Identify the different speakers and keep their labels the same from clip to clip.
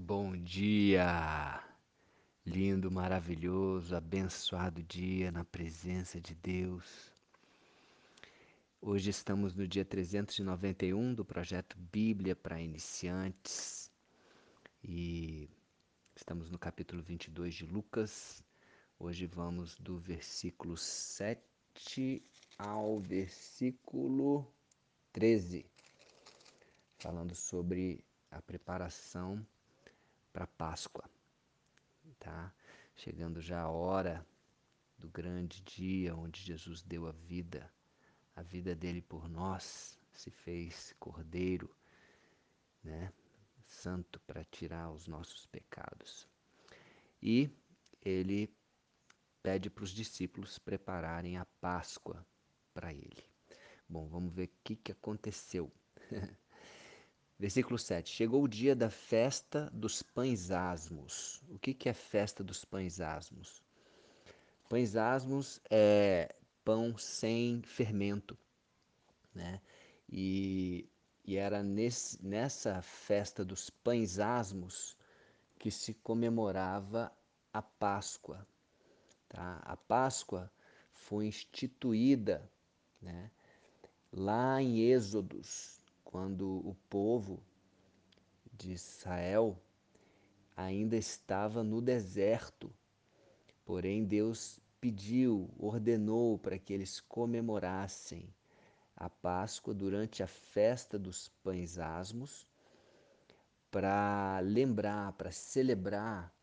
Speaker 1: Bom dia! Lindo, maravilhoso, abençoado dia na presença de Deus. Hoje estamos no dia 391 do projeto Bíblia para Iniciantes e estamos no capítulo 22 de Lucas. Hoje vamos do versículo 7 ao versículo 13, falando sobre a preparação para Páscoa, tá? Chegando já a hora do grande dia onde Jesus deu a vida, a vida dele por nós, se fez cordeiro, né? Santo para tirar os nossos pecados. E ele pede para os discípulos prepararem a Páscoa para ele. Bom, vamos ver o que, que aconteceu. Versículo 7. Chegou o dia da festa dos pães asmos. O que, que é festa dos pães asmos? Pães asmos é pão sem fermento. Né? E, e era nesse, nessa festa dos pães asmos que se comemorava a Páscoa. Tá? A Páscoa foi instituída né, lá em Êxodos, quando o povo de Israel ainda estava no deserto. Porém, Deus pediu, ordenou para que eles comemorassem a Páscoa durante a festa dos pães asmos, para lembrar, para celebrar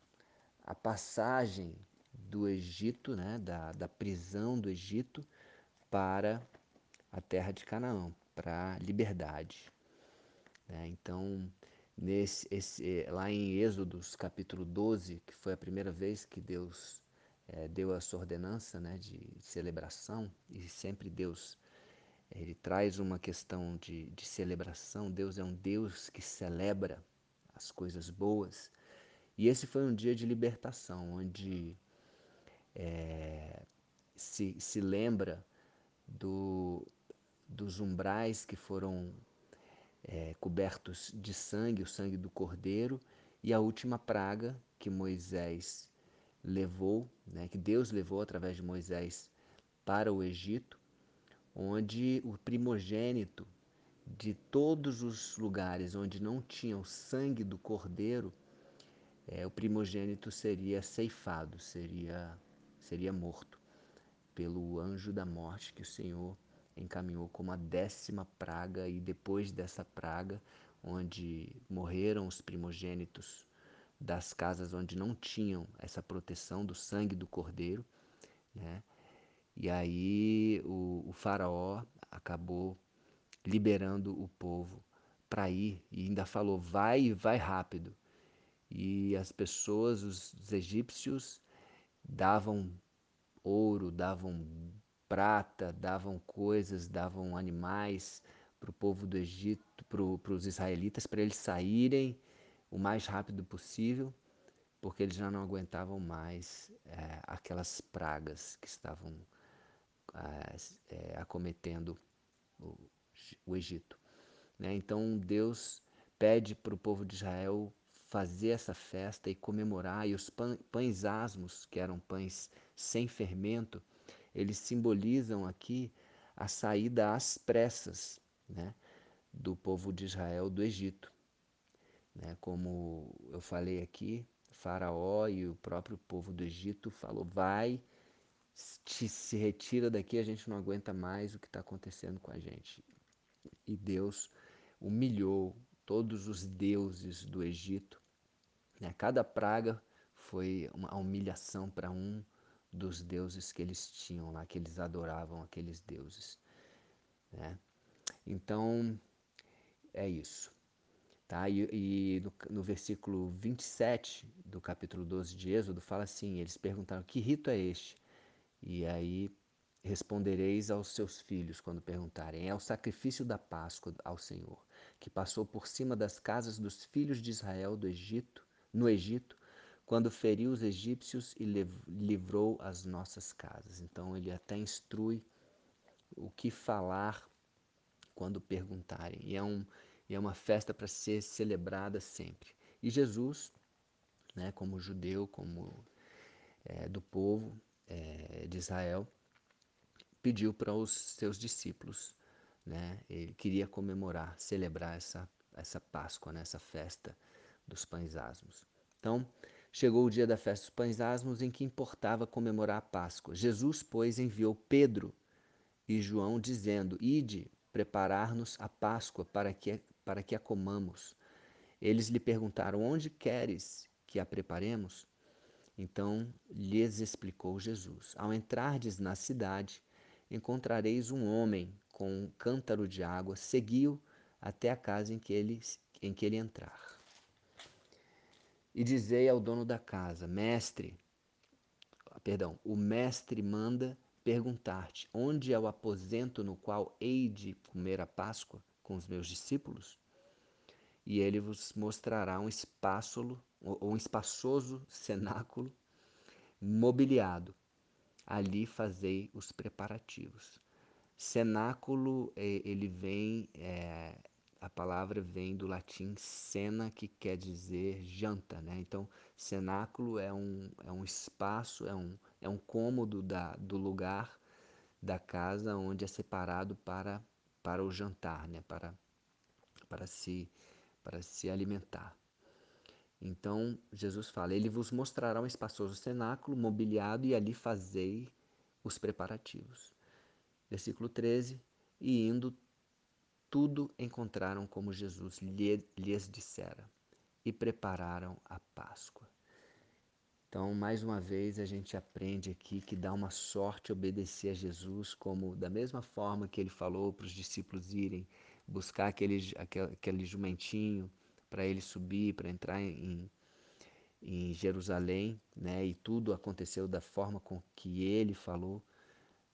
Speaker 1: a passagem do Egito, né, da, da prisão do Egito, para a terra de Canaã para a liberdade. Né? Então, nesse, esse, lá em Êxodos capítulo 12, que foi a primeira vez que Deus é, deu essa ordenança né, de celebração, e sempre Deus ele traz uma questão de, de celebração, Deus é um Deus que celebra as coisas boas, e esse foi um dia de libertação, onde é, se, se lembra do, dos umbrais que foram é, cobertos de sangue, o sangue do cordeiro, e a última praga que Moisés levou, né, que Deus levou através de Moisés para o Egito, onde o primogênito de todos os lugares onde não tinha o sangue do cordeiro, é, o primogênito seria ceifado, seria, seria morto pelo anjo da morte que o Senhor encaminhou como a décima praga, e depois dessa praga, onde morreram os primogênitos das casas onde não tinham essa proteção do sangue do cordeiro, né? E aí o, o faraó acabou liberando o povo para ir e ainda falou: vai, vai rápido. E as pessoas, os, os egípcios, davam ouro, davam prata, davam coisas, davam animais para o povo do Egito, para os israelitas, para eles saírem o mais rápido possível, porque eles já não aguentavam mais é, aquelas pragas que estavam é, acometendo o, o Egito. Né? Então Deus pede para o povo de Israel fazer essa festa e comemorar, e os pães asmos, que eram pães sem fermento, eles simbolizam aqui a saída às pressas né, do povo de Israel do Egito. Né, como eu falei aqui, Faraó e o próprio povo do Egito falou: vai, te, se retira daqui, a gente não aguenta mais o que está acontecendo com a gente. E Deus humilhou todos os deuses do Egito. Né, cada praga foi uma humilhação para um dos deuses que eles tinham lá, que eles adoravam aqueles deuses. Né? Então, é isso. Tá? E, e no, no, versículo 27 do capítulo 12 de Êxodo, fala assim: eles perguntaram, que rito é este? E aí respondereis aos seus filhos quando perguntarem: é o sacrifício da Páscoa ao Senhor, que passou por cima das casas dos filhos de Israel do Egito, no Egito, quando feriu os egípcios e livrou as nossas casas. Então ele até instrui o que falar quando perguntarem. E é, um, e é uma festa para ser celebrada sempre. E Jesus, né, como judeu, como é, do povo é, de Israel, pediu para os seus discípulos, né, ele queria comemorar, celebrar essa, essa Páscoa, né, essa festa dos pães asmos. Então, chegou o dia da festa dos pães asmos em que importava comemorar a Páscoa. Jesus, pois, enviou Pedro e João, dizendo: Ide preparar-nos a Páscoa para que, para que a comamos. Eles lhe perguntaram: Onde queres que a preparemos? Então lhes explicou Jesus: Ao entrardes na cidade, encontrareis um homem com um cântaro de água, segui-o até a casa em que ele, em que ele entrar. E dizei ao dono da casa: Mestre, perdão, o mestre manda perguntar-te: Onde é o aposento no qual hei de comer a Páscoa com os meus discípulos? E ele vos mostrará um espaço, um espaçoso cenáculo mobiliado. Ali fazei os preparativos. Cenáculo, ele vem, é, a palavra vem do latim cena, que quer dizer janta, né? Então, cenáculo é um, é um espaço, é um, é um cômodo da, do lugar da casa onde é separado para, para o jantar, né? Para, para, se, para se alimentar. Então, Jesus fala: Ele vos mostrará um espaçoso cenáculo mobiliado e ali fazei os preparativos. Versículo 13: E indo, tudo encontraram como Jesus lhes dissera e prepararam a Páscoa. Então, mais uma vez, a gente aprende aqui que dá uma sorte obedecer a Jesus, como da mesma forma que ele falou para os discípulos irem buscar aquele, aquele, aquele jumentinho para ele subir, para entrar em, em Jerusalém, né? E tudo aconteceu da forma com que ele falou.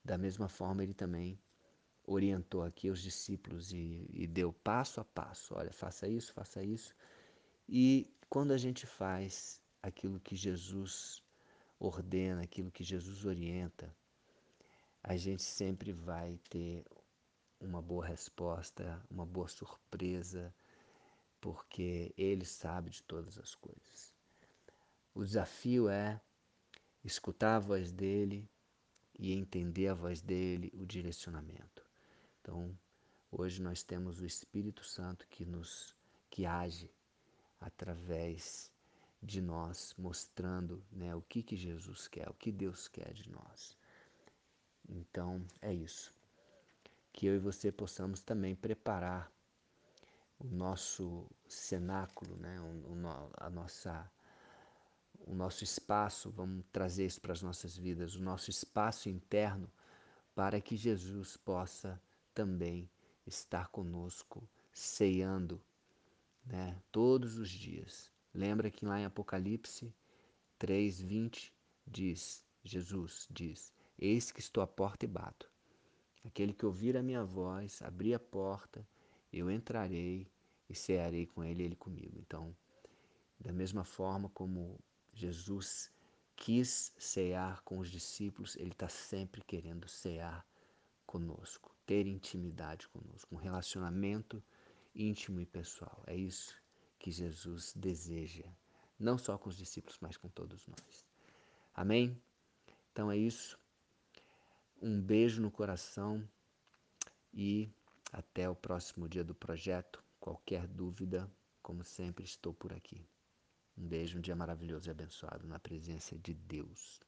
Speaker 1: Da mesma forma, ele também orientou aqui os discípulos e, e deu passo a passo. Olha, faça isso, faça isso. E quando a gente faz aquilo que Jesus ordena, aquilo que Jesus orienta, a gente sempre vai ter uma boa resposta, uma boa surpresa, porque Ele sabe de todas as coisas. O desafio é escutar a voz dele e entender a voz dele, o direcionamento. Então, hoje nós temos o Espírito Santo que nos que age através de nós, mostrando né, o que, que Jesus quer, o que Deus quer de nós. Então, é isso que eu e você possamos também preparar o nosso cenáculo, né? o, a nossa, o nosso espaço, vamos trazer isso para as nossas vidas, o nosso espaço interno, para que Jesus possa também estar conosco, ceando né? todos os dias. Lembra que lá em Apocalipse 3:20 diz, Jesus diz: Eis que estou à porta e bato. Aquele que ouvir a minha voz, abrir a porta, eu entrarei e cearei com ele e ele comigo. Então, da mesma forma como Jesus quis cear com os discípulos, ele está sempre querendo cear conosco, ter intimidade conosco, um relacionamento íntimo e pessoal. É isso que Jesus deseja, não só com os discípulos, mas com todos nós. Amém? Então é isso. Um beijo no coração e até o próximo dia do projeto. Qualquer dúvida, como sempre, estou por aqui. Um beijo, um dia maravilhoso e abençoado na presença de Deus.